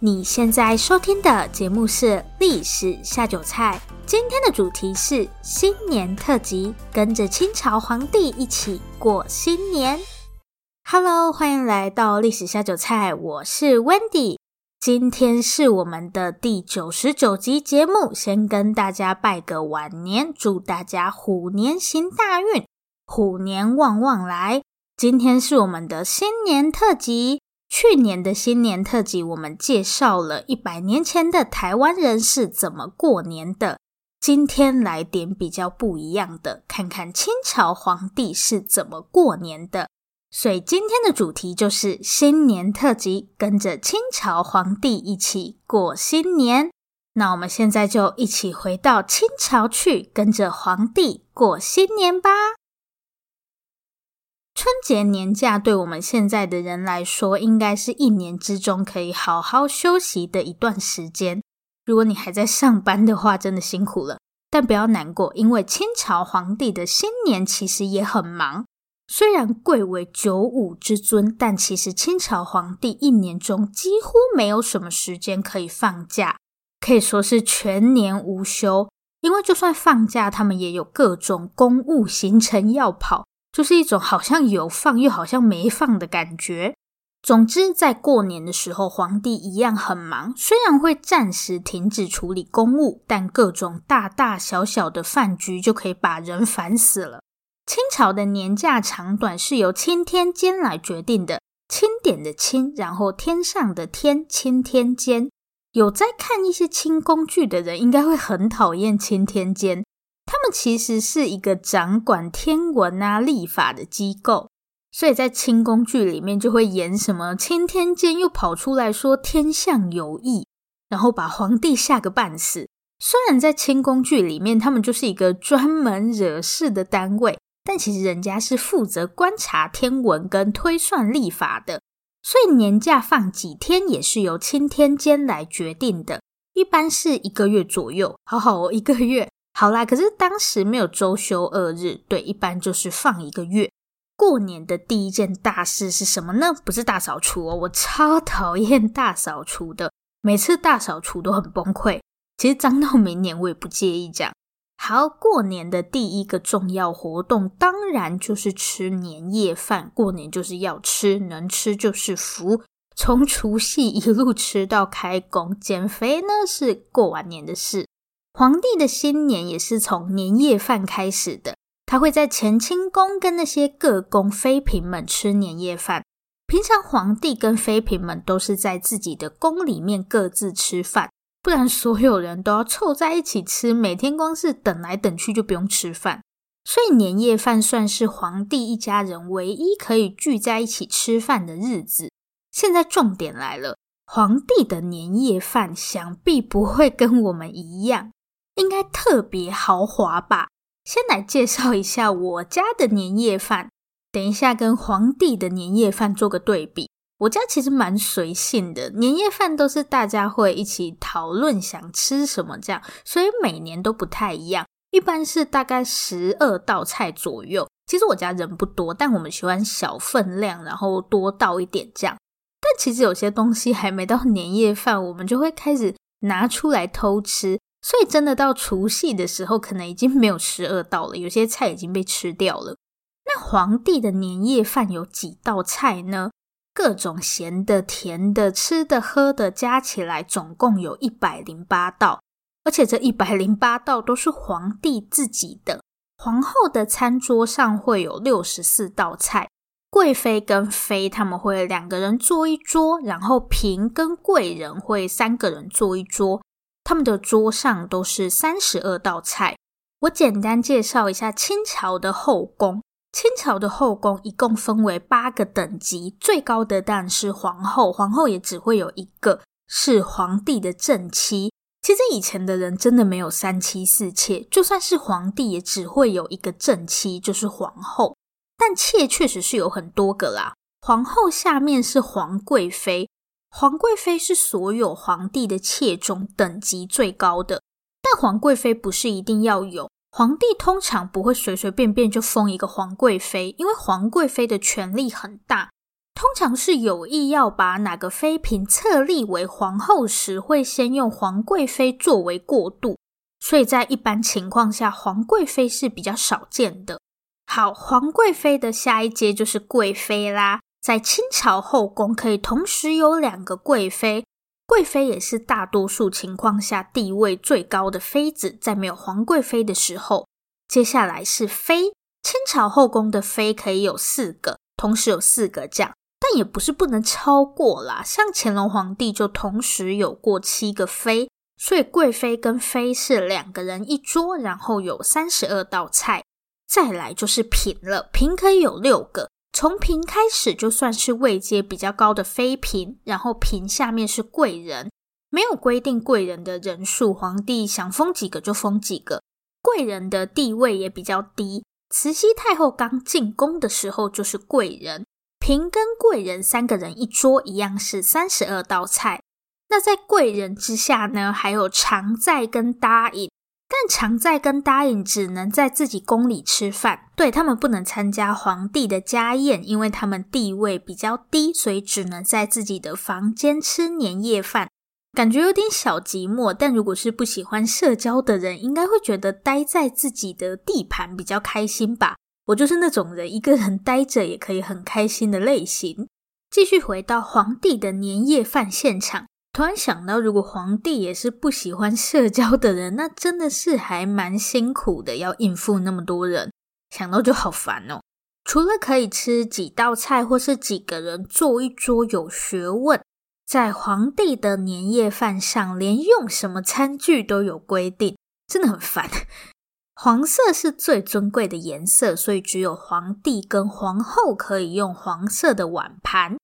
你现在收听的节目是《历史下酒菜》。今天的主题是新年特辑，跟着清朝皇帝一起过新年。Hello，欢迎来到历史下酒菜，我是 Wendy。今天是我们的第九十九集节目，先跟大家拜个晚年，祝大家虎年行大运，虎年旺旺来。今天是我们的新年特辑，去年的新年特辑我们介绍了一百年前的台湾人是怎么过年的。今天来点比较不一样的，看看清朝皇帝是怎么过年的。所以今天的主题就是新年特辑，跟着清朝皇帝一起过新年。那我们现在就一起回到清朝去，跟着皇帝过新年吧。春节年假对我们现在的人来说，应该是一年之中可以好好休息的一段时间。如果你还在上班的话，真的辛苦了。但不要难过，因为清朝皇帝的新年其实也很忙。虽然贵为九五之尊，但其实清朝皇帝一年中几乎没有什么时间可以放假，可以说是全年无休。因为就算放假，他们也有各种公务行程要跑，就是一种好像有放又好像没放的感觉。总之，在过年的时候，皇帝一样很忙。虽然会暂时停止处理公务，但各种大大小小的饭局就可以把人烦死了。清朝的年假长短是由钦天监来决定的，钦点的钦，然后天上的天，钦天监。有在看一些清宫剧的人，应该会很讨厌钦天监。他们其实是一个掌管天文啊、历法的机构。所以在清宫剧里面就会演什么钦天监又跑出来说天象有异，然后把皇帝吓个半死。虽然在清宫剧里面他们就是一个专门惹事的单位，但其实人家是负责观察天文跟推算历法的。所以年假放几天也是由钦天监来决定的，一般是一个月左右。好好哦，一个月好啦。可是当时没有周休二日，对，一般就是放一个月。过年的第一件大事是什么呢？不是大扫除哦，我超讨厌大扫除的，每次大扫除都很崩溃。其实脏到明年我也不介意这样。好，过年的第一个重要活动当然就是吃年夜饭。过年就是要吃，能吃就是福。从除夕一路吃到开工，减肥呢是过完年的事。皇帝的新年也是从年夜饭开始的。他会在乾清宫跟那些各宫妃嫔们吃年夜饭。平常皇帝跟妃嫔们都是在自己的宫里面各自吃饭，不然所有人都要凑在一起吃，每天光是等来等去就不用吃饭。所以年夜饭算是皇帝一家人唯一可以聚在一起吃饭的日子。现在重点来了，皇帝的年夜饭想必不会跟我们一样，应该特别豪华吧？先来介绍一下我家的年夜饭，等一下跟皇帝的年夜饭做个对比。我家其实蛮随性的，年夜饭都是大家会一起讨论想吃什么这样，所以每年都不太一样。一般是大概十二道菜左右。其实我家人不多，但我们喜欢小分量，然后多倒一点这样。但其实有些东西还没到年夜饭，我们就会开始拿出来偷吃。所以真的到除夕的时候，可能已经没有十二道了，有些菜已经被吃掉了。那皇帝的年夜饭有几道菜呢？各种咸的、甜的、吃的、喝的，加起来总共有一百零八道，而且这一百零八道都是皇帝自己的。皇后的餐桌上会有六十四道菜，贵妃跟妃他们会两个人坐一桌，然后嫔跟贵人会三个人坐一桌。他们的桌上都是三十二道菜。我简单介绍一下清朝的后宫。清朝的后宫一共分为八个等级，最高的当然是皇后，皇后也只会有一个，是皇帝的正妻。其实以前的人真的没有三妻四妾，就算是皇帝也只会有一个正妻，就是皇后。但妾确实是有很多个啦。皇后下面是皇贵妃，皇贵妃是所有皇帝的妾中等级最高的。但皇贵妃不是一定要有。皇帝通常不会随随便便就封一个皇贵妃，因为皇贵妃的权力很大，通常是有意要把哪个妃嫔册立为皇后时，会先用皇贵妃作为过渡，所以在一般情况下，皇贵妃是比较少见的。好，皇贵妃的下一阶就是贵妃啦，在清朝后宫可以同时有两个贵妃。贵妃也是大多数情况下地位最高的妃子，在没有皇贵妃的时候，接下来是妃。清朝后宫的妃可以有四个，同时有四个这样，但也不是不能超过啦。像乾隆皇帝就同时有过七个妃，所以贵妃跟妃是两个人一桌，然后有三十二道菜。再来就是嫔了，嫔可以有六个。从嫔开始就算是位阶比较高的妃嫔，然后嫔下面是贵人，没有规定贵人的人数，皇帝想封几个就封几个。贵人的地位也比较低，慈禧太后刚进宫的时候就是贵人，嫔跟贵人三个人一桌，一样是三十二道菜。那在贵人之下呢，还有常在跟答应。但常在跟答应只能在自己宫里吃饭，对，他们不能参加皇帝的家宴，因为他们地位比较低，所以只能在自己的房间吃年夜饭，感觉有点小寂寞。但如果是不喜欢社交的人，应该会觉得待在自己的地盘比较开心吧。我就是那种人，一个人待着也可以很开心的类型。继续回到皇帝的年夜饭现场。突然想到，如果皇帝也是不喜欢社交的人，那真的是还蛮辛苦的，要应付那么多人，想到就好烦哦。除了可以吃几道菜，或是几个人坐一桌有学问，在皇帝的年夜饭上，连用什么餐具都有规定，真的很烦。黄色是最尊贵的颜色，所以只有皇帝跟皇后可以用黄色的碗盘。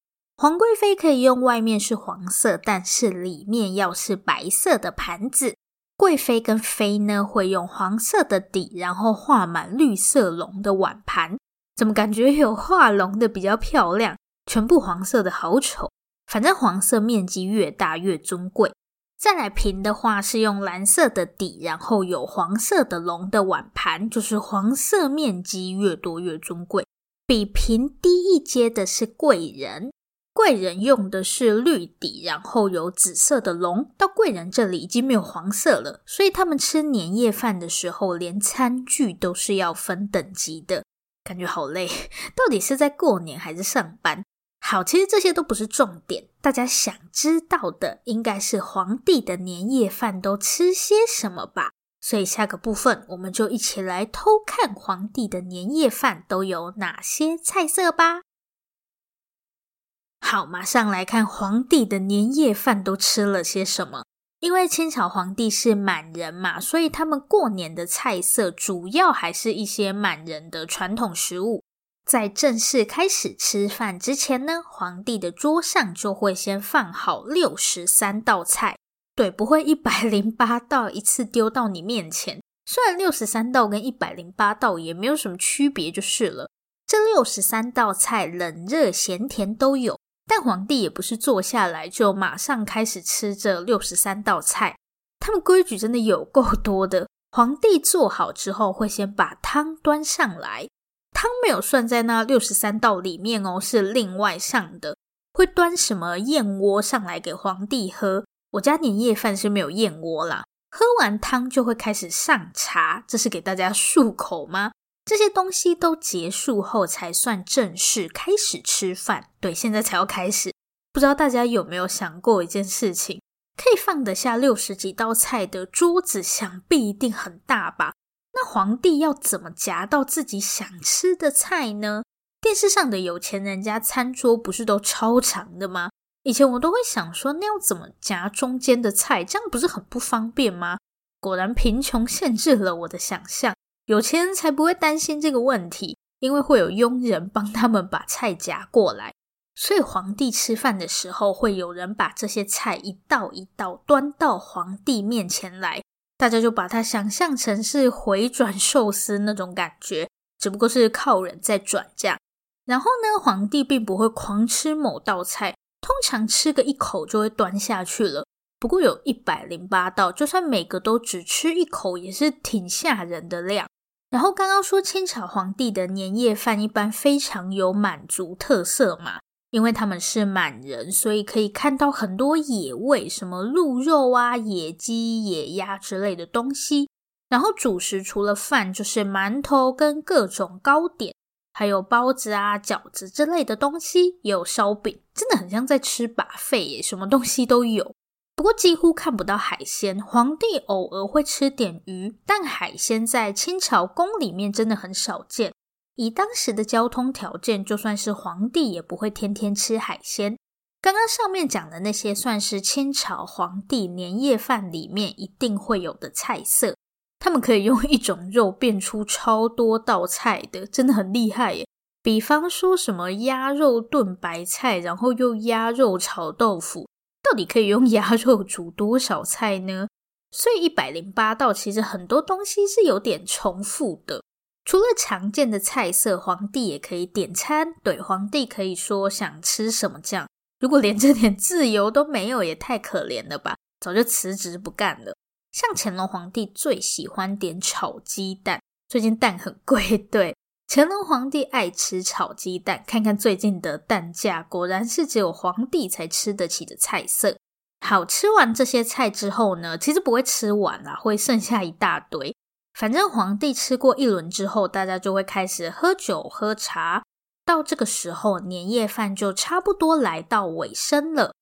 皇贵妃可以用外面是黄色，但是里面要是白色的盘子。贵妃跟妃呢，会用黄色的底，然后画满绿色龙的碗盘。怎么感觉有画龙的比较漂亮？全部黄色的好丑。反正黄色面积越大越尊贵。再来嫔的话是用蓝色的底，然后有黄色的龙的碗盘，就是黄色面积越多越尊贵。比嫔低一阶的是贵人。贵人用的是绿底，然后有紫色的龙。到贵人这里已经没有黄色了，所以他们吃年夜饭的时候，连餐具都是要分等级的，感觉好累。到底是在过年还是上班？好，其实这些都不是重点，大家想知道的应该是皇帝的年夜饭都吃些什么吧。所以下个部分我们就一起来偷看皇帝的年夜饭都有哪些菜色吧。好，马上来看皇帝的年夜饭都吃了些什么。因为清朝皇帝是满人嘛，所以他们过年的菜色主要还是一些满人的传统食物。在正式开始吃饭之前呢，皇帝的桌上就会先放好六十三道菜，对，不会一百零八道一次丢到你面前。虽然六十三道跟一百零八道也没有什么区别，就是了。这六十三道菜，冷热咸甜都有。但皇帝也不是坐下来就马上开始吃这六十三道菜，他们规矩真的有够多的。皇帝做好之后，会先把汤端上来，汤没有算在那六十三道里面哦，是另外上的。会端什么燕窝上来给皇帝喝？我家年夜饭是没有燕窝啦。喝完汤就会开始上茶，这是给大家漱口吗？这些东西都结束后，才算正式开始吃饭。对，现在才要开始。不知道大家有没有想过一件事情？可以放得下六十几道菜的桌子，想必一定很大吧？那皇帝要怎么夹到自己想吃的菜呢？电视上的有钱人家餐桌不是都超长的吗？以前我都会想说，那要怎么夹中间的菜？这样不是很不方便吗？果然贫穷限制了我的想象，有钱人才不会担心这个问题，因为会有佣人帮他们把菜夹过来。所以皇帝吃饭的时候，会有人把这些菜一道一道端到皇帝面前来，大家就把它想象成是回转寿司那种感觉，只不过是靠人在转这样。然后呢，皇帝并不会狂吃某道菜。通常吃个一口就会端下去了，不过有一百零八道，就算每个都只吃一口，也是挺吓人的量。然后刚刚说清朝皇帝的年夜饭一般非常有满族特色嘛，因为他们是满人，所以可以看到很多野味，什么鹿肉啊、野鸡、野鸭之类的东西。然后主食除了饭，就是馒头跟各种糕点。还有包子啊、饺子之类的东西，也有烧饼，真的很像在吃 buffet 耶，什么东西都有。不过几乎看不到海鲜，皇帝偶尔会吃点鱼，但海鲜在清朝宫里面真的很少见。以当时的交通条件，就算是皇帝也不会天天吃海鲜。刚刚上面讲的那些，算是清朝皇帝年夜饭里面一定会有的菜色。他们可以用一种肉变出超多道菜的，真的很厉害耶。比方说什么鸭肉炖白菜，然后又鸭肉炒豆腐，到底可以用鸭肉煮多少菜呢？所以一百零八道其实很多东西是有点重复的。除了常见的菜色，皇帝也可以点餐。对，皇帝可以说想吃什么酱。如果连这点自由都没有，也太可怜了吧？早就辞职不干了。像乾隆皇帝最喜欢点炒鸡蛋，最近蛋很贵，对，乾隆皇帝爱吃炒鸡蛋。看看最近的蛋价，果然是只有皇帝才吃得起的菜色。好，吃完这些菜之后呢，其实不会吃完啦，会剩下一大堆。反正皇帝吃过一轮之后，大家就会开始喝酒喝茶。到这个时候，年夜饭就差不多来到尾声了。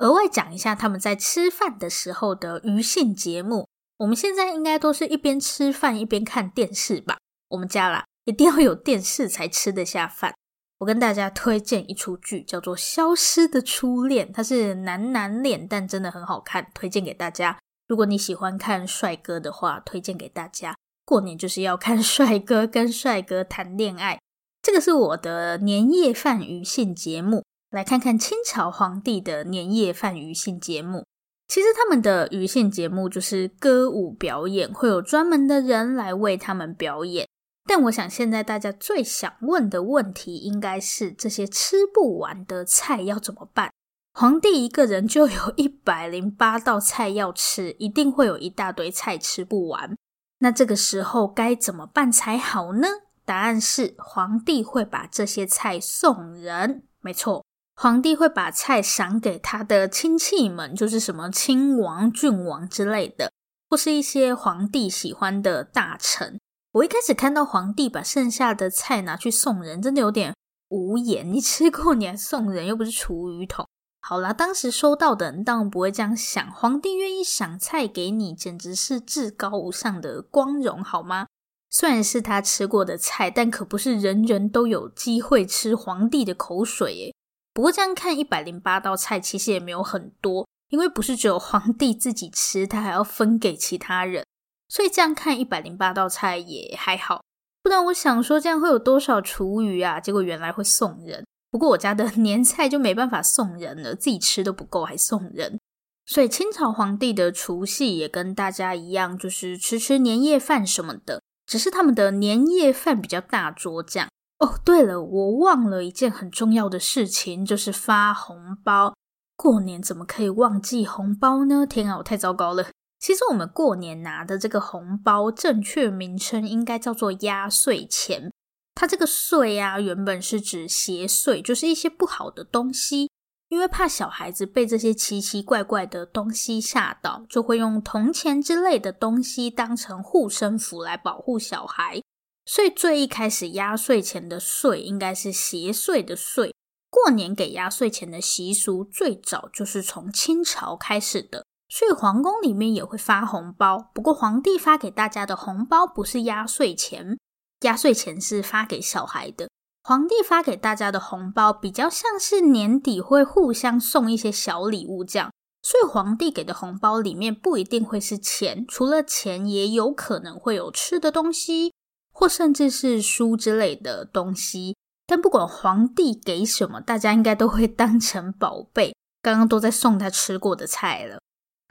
额外讲一下他们在吃饭的时候的余兴节目。我们现在应该都是一边吃饭一边看电视吧？我们家啦，一定要有电视才吃得下饭。我跟大家推荐一出剧，叫做《消失的初恋》，它是男男恋，但真的很好看，推荐给大家。如果你喜欢看帅哥的话，推荐给大家。过年就是要看 帅哥跟帅哥谈恋爱。这个是我的年夜饭余兴节目。来看看清朝皇帝的年夜饭余兴节目。其实他们的余兴节目就是歌舞表演，会有专门的人来为他们表演。但我想现在大家最想问的问题，应该是这些吃不完的菜要怎么办？皇帝一个人就有 一百零八道菜要吃，一定会有一大堆菜吃不完。那这个时候该怎么办才好呢？答案是皇帝会把这些菜送人。没错。皇帝会把菜赏给他的亲戚们，就是什么亲王、郡王之类的，或是一些皇帝喜欢的大臣。我一开始看到皇帝把剩下的菜拿去送人，真的有点无言。你吃过你还送人，又不是厨余桶。好啦，当时收到的人当然不会这样想，皇帝愿意赏菜给你，简直是至高无上的光荣，好吗？虽然是他吃过的菜，但可不是人人都有机会吃皇帝的口水耶。不过这样看，一百零八道菜其实也没有很多，因为不是只有皇帝自己吃，他还要分给其他人，所以这样看一百零八道菜也还好。不然我想说这样会有多少厨余啊？结果原来会送人。不过我家的 年菜就没办法送人了，自己吃都不够还送人。所以清朝皇帝的除夕也跟大家一样，就是吃吃年夜饭什么的，只是他们的年夜饭比较大桌这样。哦，对了，我忘了一件很重要的事情，就是发红包。过年怎么可以忘记红包呢？天啊，我太糟糕了。其实我们过年拿的这个红包，正确名称应该叫做压岁钱。它这个岁啊，原本是指邪祟，就是一些不好的东西。因为怕小孩子被这些奇奇怪怪的东西吓到，就会用铜钱之类的东西当成护身符来保护小孩。所以最一开始压岁钱的“岁”应该是邪祟的“祟”。过年给压岁钱的习俗最早就是从清朝开始的，所以皇宫里面也会发红包。不过皇帝发给大家的红包不是压岁钱，压岁钱是发给小孩的。皇帝发给大家的红包比较像是年底会互相送一些小礼物这样，所以皇帝给的红包里面不一定会是钱，除了钱，也有可能会有吃的东西，或甚至是书之类的东西。但不管皇帝给什么，大家应该都会当成宝贝。刚刚都在送他吃过的菜了。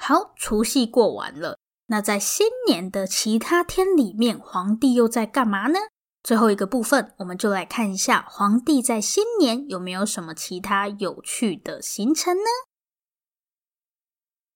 好，除夕过完了，那在新年的其他天里面，皇帝又在干嘛呢？最后一个部分，我们就来看一下皇帝在新年有没有什么其他有趣的行程呢？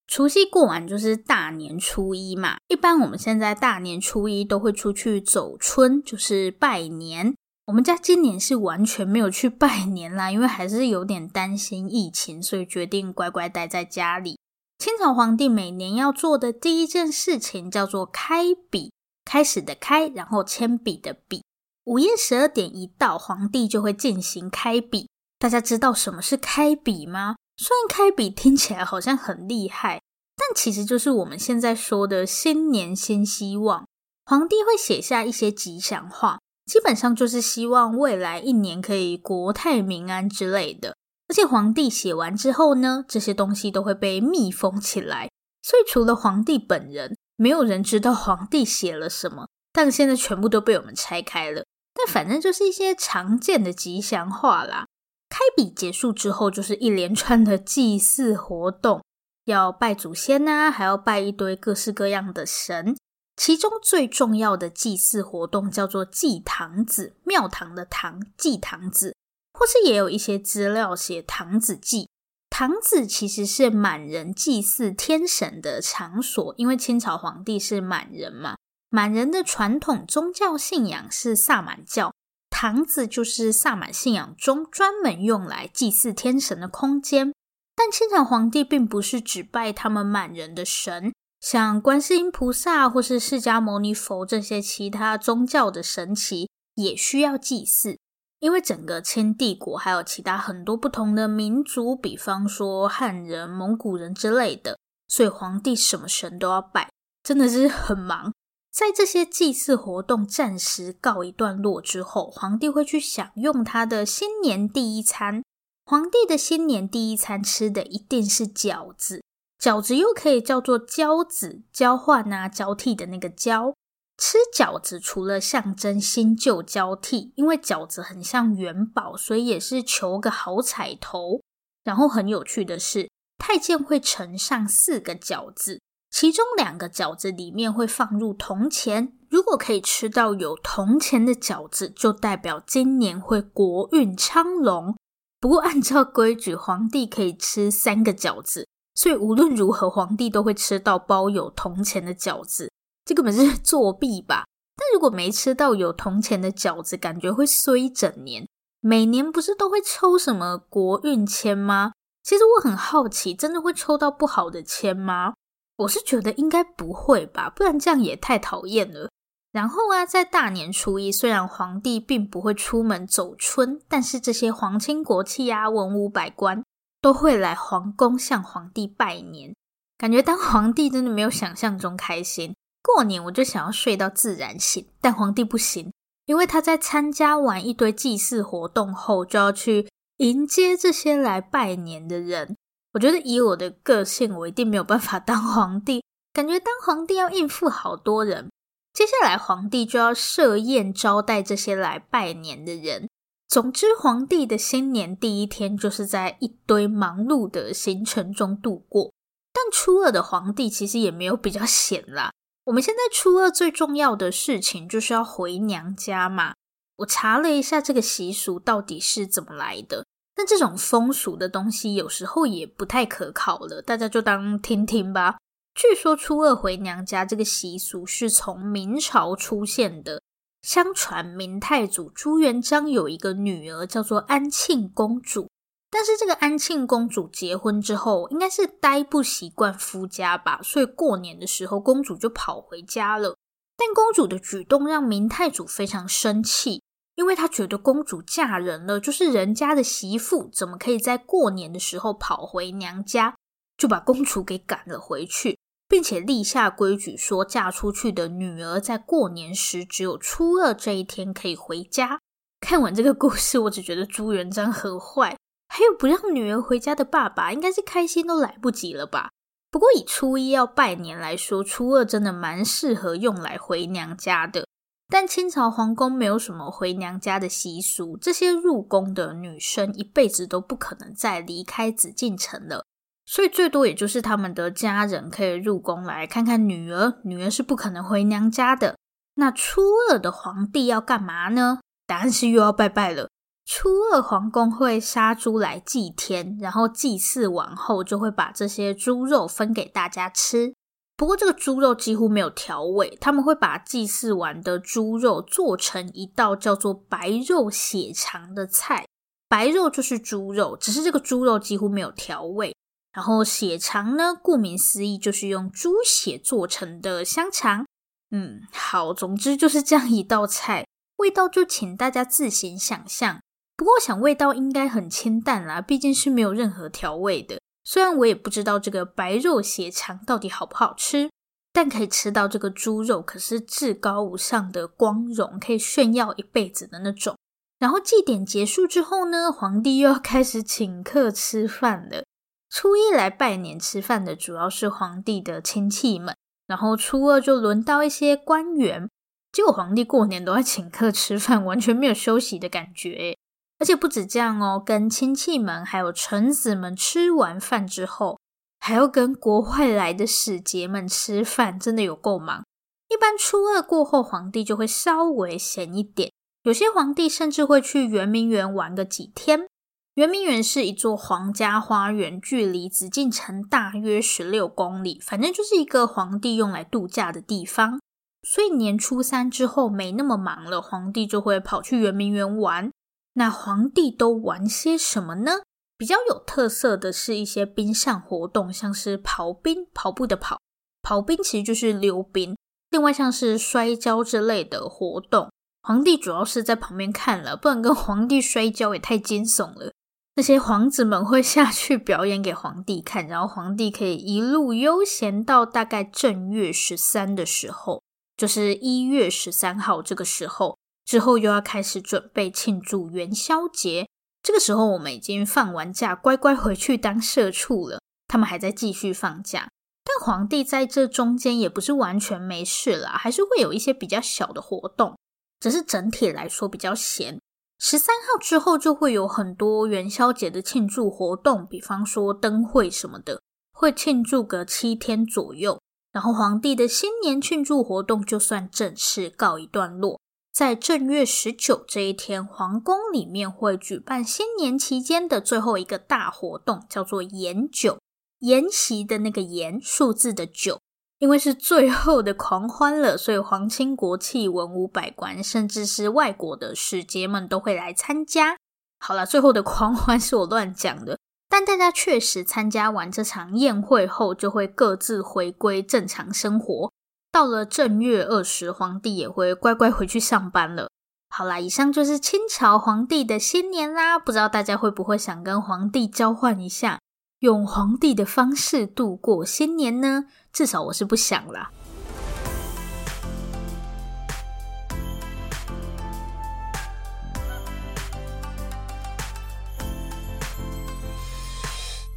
除夕过完就是大年初一嘛，一般我们现在大年初一都会出去走春，就是拜年。我们家今年是完全没有去拜年啦，因为还是有点担心疫情，所以决定乖乖待在家里。清朝皇帝每年要做的第一件事情叫做开笔，开始的开，然后铅笔的笔。午夜十二点一到，皇帝就会进行开笔。大家知道什么是开笔吗？虽然开笔听起来好像很厉害，但其实就是我们现在说的新年新希望。皇帝会写下一些吉祥话，基本上就是希望未来一年可以国泰民安之类的。而且皇帝写完之后呢，这些东西都会被密封起来，所以除了皇帝本人，没有人知道皇帝写了什么。但现在全部都被我们拆开了。但反正就是一些常见的吉祥话啦。开笔结束之后，就是一连串的祭祀活动，要拜祖先呐、啊，还要拜一堆各式各样的神。其中最重要的祭祀活动叫做祭堂子，庙堂的堂，祭堂子，或是也有一些资料写堂子祭。堂子其实是满人祭祀天神的场所，因为清朝皇帝是满人嘛。满人的传统宗教信仰是萨满教，堂子就是萨满信仰中专门用来祭祀天神的空间。但清朝皇帝并不是只拜他们满人的神，像观世音菩萨或是释迦牟尼佛这些其他宗教的神祇也需要祭祀。因为整个清帝国还有其他很多不同的民族，比方说汉人、蒙古人之类的，所以皇帝什么神都要拜，真的是很忙。在这些祭祀活动暂时告一段落之后，皇帝会去享用他的新年第一餐。皇帝的新年第一餐吃的一定是饺子，饺子又可以叫做交子，交换啊，交替的那个交。吃饺子除了象征新旧交替，因为饺子很像元宝，所以也是求个好彩头。然后很有趣的是，太监会盛上四个饺子。其中两个饺子里面会放入铜钱，如果可以吃到有铜钱的饺子，就代表今年会国运昌隆。不过按照规矩，皇帝可以吃三个饺子，所以无论如何，皇帝都会吃到包有铜钱的饺子。这根本是 作弊吧？但如果没吃到有铜钱的饺子，感觉会衰一整年。每年不是都会抽什么国运签吗？其实我很好奇，真的会抽到不好的签吗？我是觉得应该不会吧，不然这样也太讨厌了。然后啊，在大年初一，虽然皇帝并不会出门走春，但是这些皇亲国戚啊、文武百官都会来皇宫向皇帝拜年。感觉当皇帝真的没有想象中开心。过年我就想要睡到自然醒，但皇帝不行，因为他在参加完一堆祭祀活动后，就要去迎接这些来拜年的人。我觉得以我的个性，我一定没有办法当皇帝。感觉当皇帝要应付好多人，接下来皇帝就要设宴招待这些来拜年的人。总之，皇帝的新年第一天就是在一堆忙碌的行程中度过。但初二的皇帝其实也没有比较闲啦。我们现在初二最重要的事情就是要回娘家嘛。我查了一下这个习俗到底是怎么来的。但这种风俗的东西有时候也不太可靠了，大家就当听听吧。据说初二回娘家这个习俗是从明朝出现的。相传明太祖朱元璋有一个女儿叫做安庆公主，但是这个安庆公主结婚之后应该是待不习惯夫家吧，所以过年的时候公主就跑回家了。但公主的举动让明太祖非常生气。因为他觉得公主嫁人了，就是人家的媳妇，怎么可以在过年的时候跑回娘家？就把公主给赶了回去，并且立下规矩说，嫁出去的女儿在过年时只有初二这一天可以回家。看完这个故事，我只觉得朱元璋很坏，还有不让女儿回家的爸爸，应该是开心都来不及了吧？不过以初一要拜年来说，初二真的蛮适合用来回娘家的。但清朝皇宫没有什么回娘家的习俗，这些入宫的女生一辈子都不可能再离开紫禁城了，所以最多也就是他们的家人可以入宫来看看女儿，女儿是不可能回娘家的。那初二的皇帝要干嘛呢？答案是又要拜拜了。初二皇宫会杀猪来祭天，然后祭祀完后就会把这些猪肉分给大家吃。不过这个猪肉几乎没有调味，他们会把祭祀完的猪肉做成一道叫做白肉血肠的菜。白肉就是猪肉，只是这个猪肉几乎没有调味。然后血肠呢，顾名思义就是用猪血做成的香肠。嗯，好，总之就是这样一道菜，味道就请大家自行想象。不过我想味道应该很清淡啦，毕竟是没有任何调味的。虽然我也不知道这个白肉血肠到底好不好吃，但可以吃到这个猪肉可是至高无上的光荣，可以炫耀一辈子的那种。然后祭典结束之后呢，皇帝又要开始请客吃饭了。初一来拜年吃饭的主要是皇帝的亲戚们，然后初二就轮到一些官员。结果皇帝过年都在请客吃饭，完全没有休息的感觉。而且不止这样哦，跟亲戚们还有臣子们吃完饭之后，还要跟国外来的使节们吃饭，真的有够忙。一般初二过后，皇帝就会稍微闲一点，有些皇帝甚至会去圆明园玩个几天。圆明园是一座皇家花园，距离紫禁城大约十六公里，反正就是一个皇帝用来度假的地方。所以年初三之后没那么忙了，皇帝就会跑去圆明园玩。那皇帝都玩些什么呢？比较有特色的是一些冰上活动，像是跑冰，跑步的跑，跑冰其实就是溜冰。另外像是摔跤之类的活动，皇帝主要是在旁边看了，不然跟皇帝摔跤也太惊悚了。那些皇子们会下去表演给皇帝看，然后皇帝可以一路悠闲到大概正月十三的时候，就是一月十三号这个时候。之后又要开始准备庆祝元宵节，这个时候我们已经放完假，乖乖回去当社畜了。他们还在继续放假，但皇帝在这中间也不是完全没事啦，还是会有一些比较小的活动，只是整体来说比较闲。十三号之后就会有很多元宵节的庆祝活动，比方说灯会什么的，会庆祝个七天左右。然后皇帝的新年庆祝活动就算正式告一段落。在正月十九这一天，皇宫里面会举办新年期间的最后一个大活动，叫做宴酒。筵席的那个筵，数字的九，因为是最后的狂欢了，所以皇亲国戚、文武百官，甚至是外国的使节们都会来参加。好了，最后的狂欢是我乱讲的，但大家确实参加完这场宴会后，就会各自回归正常生活。到了正月二十，皇帝也会乖乖回去上班了。好啦，以上就是清朝皇帝的新年啦。不知道大家会不会想跟皇帝交换一下，用皇帝的方式度过新年呢？至少我是不想啦。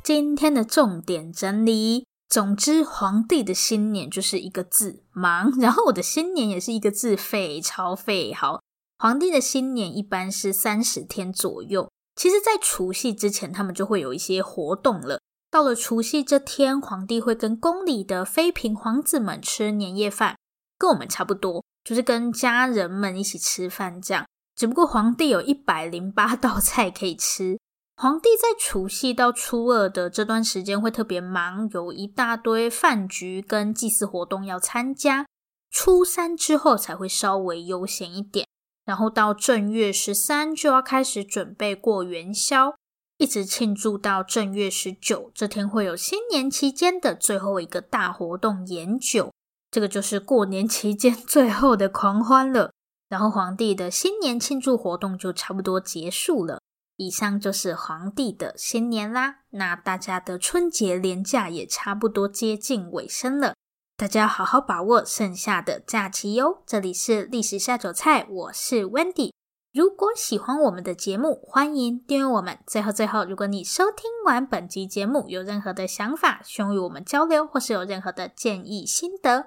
今天的重点整理。总之，皇帝的新年就是一个字忙，然后我的新年也是一个字废，超废。好，皇帝的新年一般是三十天左右。其实，在除夕之前，他们就会有一些活动了。到了除夕这天，皇帝会跟宫里的妃嫔皇子们吃年夜饭，跟我们差不多，就是跟家人们一起吃饭这样。只不过皇帝有一百零八道菜可以吃。皇帝在除夕到初二的这段时间会特别忙，有一大堆饭局跟祭祀活动要参加。初三之后才会稍微悠闲一点，然后到正月十三就要开始准备过元宵，一直庆祝到正月十九。这天会有新年期间的最后一个大活动宴酒，这个就是过年期间最后的狂欢了。然后皇帝的新年庆祝活动就差不多结束了。以上就是皇帝的新年啦，那大家的春节连假也差不多接近尾声了，大家要好好把握剩下的假期哟。这里是历史下酒菜，我是 Wendy。如果喜欢我们的节目，欢迎订阅我们。最后，最后，如果你收听完本集节目有任何的想法，希望与我们交流，或是有任何的建议心得，